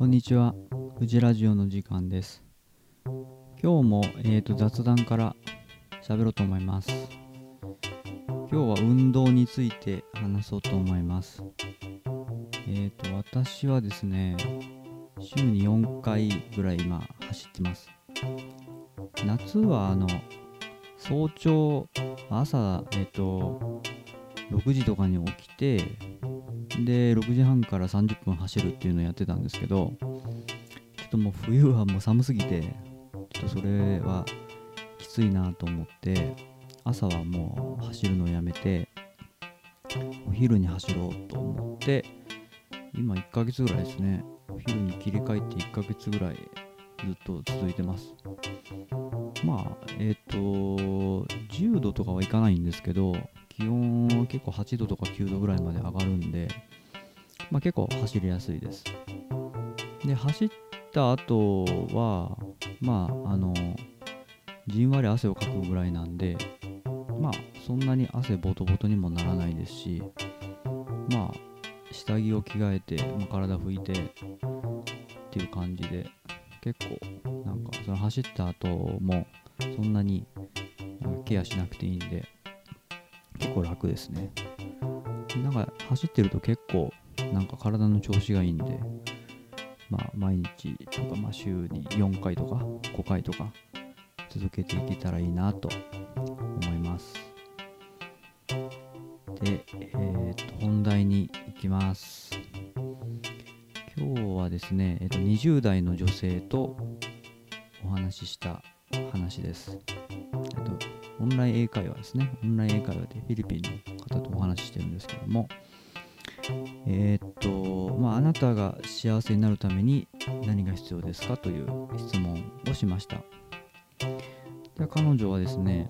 こんにちは、フジラジオの時間です。今日も、えー、と雑談から喋ろうと思います。今日は運動について話そうと思います。えっ、と、私はですね、週に4回ぐらい今走ってます。夏はあの、早朝、朝、えっ、と、6時とかに起きて、で6時半から30分走るっていうのをやってたんですけどちょっともう冬はもう寒すぎてちょっとそれはきついなと思って朝はもう走るのをやめてお昼に走ろうと思って今1ヶ月ぐらいですねお昼に切り替えて1ヶ月ぐらいずっと続いてますまあえっ、と10度とかはいかないんですけど気温は結構8度とか9度ぐらいまで上がるんで、まあ、結構走りやすいです。で、走った後は、まあ、あの、じんわり汗をかくぐらいなんで、まあ、そんなに汗ボトボトにもならないですし、まあ、下着を着替えて、まあ、体拭いてっていう感じで、結構、なんか、その走った後も、そんなにケアしなくていいんで、結構楽ですね。なんか走ってると結構なんか体の調子がいいんで、まあ毎日とか、まあ週に4回とか5回とか続けていけたらいいなと思います。で、えー、と本題に行きます。今日はですね、えー、と20代の女性とお話しした話です。えっとオンライン英会話ですね。オンライン英会話でフィリピンの方とお話ししてるんですけども、えーっと、なたが幸せになるために何が必要ですかという質問をしました。で彼女はですね、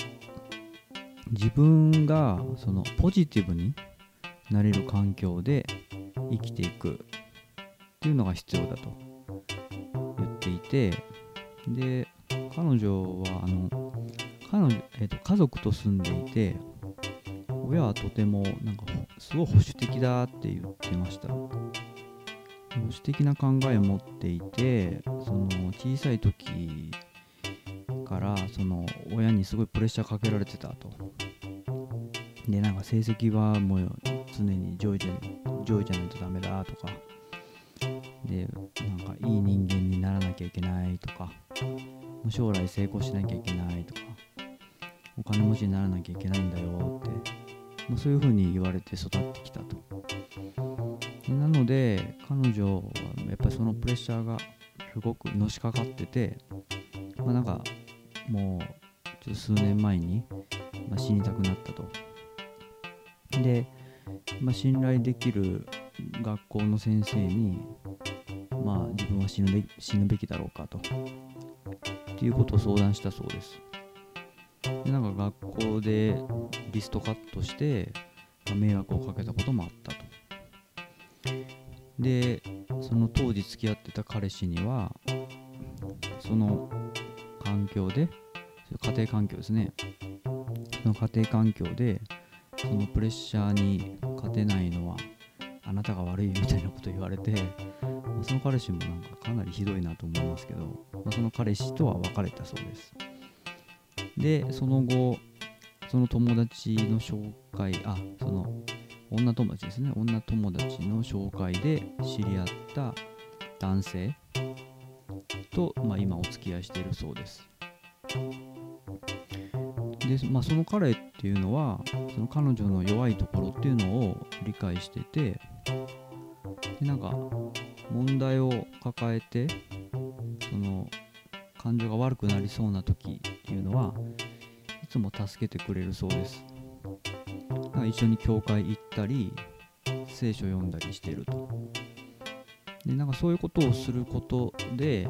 自分がそのポジティブになれる環境で生きていくっていうのが必要だと言っていて、で、彼女はあの彼女、えー、と家族と住んでいて親はとてもなんかすごい保守的だって言ってました保守的な考えを持っていてその小さい時からその親にすごいプレッシャーかけられてたと。でなんか成績はもう常に上位じゃ上位じゃないとダメだとか。でなんかいい人間にならなきゃいけないとか。将来成功しなきゃいけないとか。お金持ちにならなきゃいけないんだよって。もうそういう風に言われて育ってきたと。ので彼女はやっぱりそのプレッシャーがすごくのしかかっててまあなんかもうちょっと数年前に、まあ、死にたくなったと。で、まあ、信頼できる学校の先生にまあ自分は死ぬべ死ぬべきだろうかと。っていうことを相談したそうです。でなんか学校でリストカットして、まあ迷惑をかけたこともあったと。でその当時付き合ってた彼氏にはその環境で家庭環境ですね。その家庭環境でそのプレッシャーに勝てないのはあなたが悪いみたいなこと言われて、まあその彼氏もなんかかなりひどいなと思いますけど、まあその彼氏とは別れたそうです。でその後その友達の紹介あその女友達ですね。女友達の紹介で知り合った男性と、まあ、今お付き合いしているそうです。で、まあ、その彼っていうのはその彼女の弱いところっていうのを理解しててでなんか問題を抱えてその感情が悪くなりそうな時っていうのはいつも助けてくれるそうです。なんか一緒に教会行ったり聖書読んだりしてると。でなんかそういうことをすることで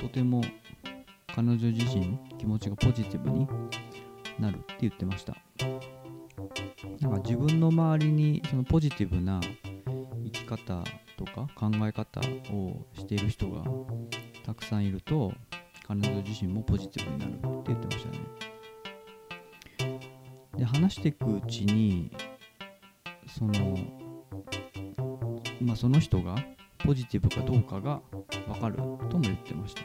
とても彼女自身気持ちがポジティブになるって言ってました。なんか自分の周りにそのポジティブな生き方とか考え方をしている人がたくさんいると彼女自身もポジティブになるって言ってましたね。で話していくうちにそのまあその人がポジティブかどうかが分かるとも言ってました。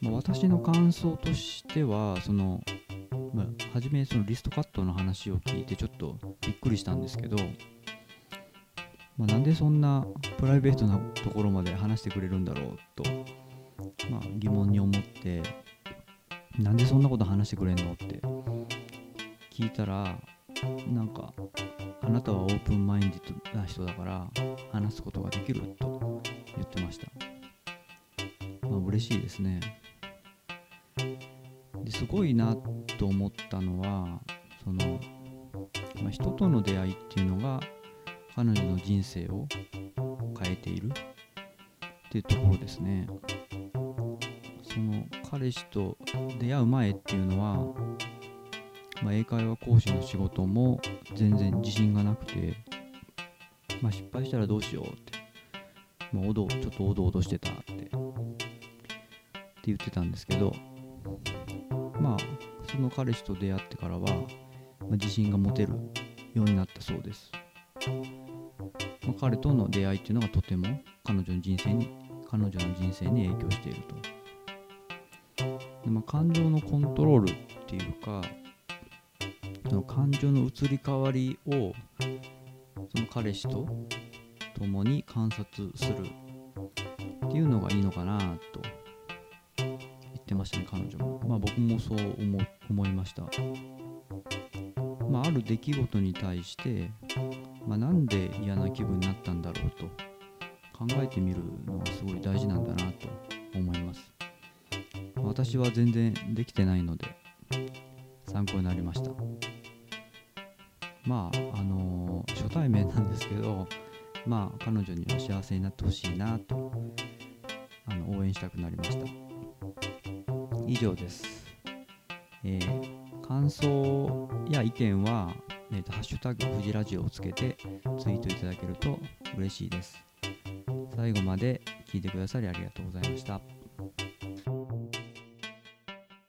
まあ、私の感想としてはその、まあ、初めそのリストカットの話を聞いてちょっとびっくりしたんですけど、まあ、なんでそんなプライベートなところまで話してくれるんだろうと、まあ、疑問に思ってなんでそんなこと話してくれんの？って。聞いたらなんかあなたはオープンマインディッドな人だから話すことができると言ってました。まあ嬉しいですね。ですごいなと思ったのはその、まあ、人との出会いっていうのが彼女の人生を変えているっていうところですね。その彼氏と出会う前っていうのは、まあ、英会話講師の仕事も全然自信がなくて、まあ、失敗したらどうしようって、まあ、おどちょっとおどおどしてたってって言ってたんですけどまあその彼氏と出会ってからは、まあ、自信が持てるようになったそうです、まあ、彼との出会いっていうのがとても彼女の人生に彼女の人生に影響していると。で、まあ、感情のコントロールっていうかその感情の移り変わりをその彼氏と共に観察するっていうのがいいのかなと言ってましたね彼女も。まあ僕もそう思思いました。まあある出来事に対して、まあ、なんで嫌な気分になったんだろうと考えてみるのがすごい大事なんだなと思います。私は全然できてないので参考になりましたまああのー、初対面なんですけどまあ彼女には幸せになってほしいなとあの応援したくなりました以上です。えー、感想や意見は、えーと、ハッシュタグ富士ラジオをつけてツイートいただけると嬉しいです。最後まで聞いてくださりありがとうございました。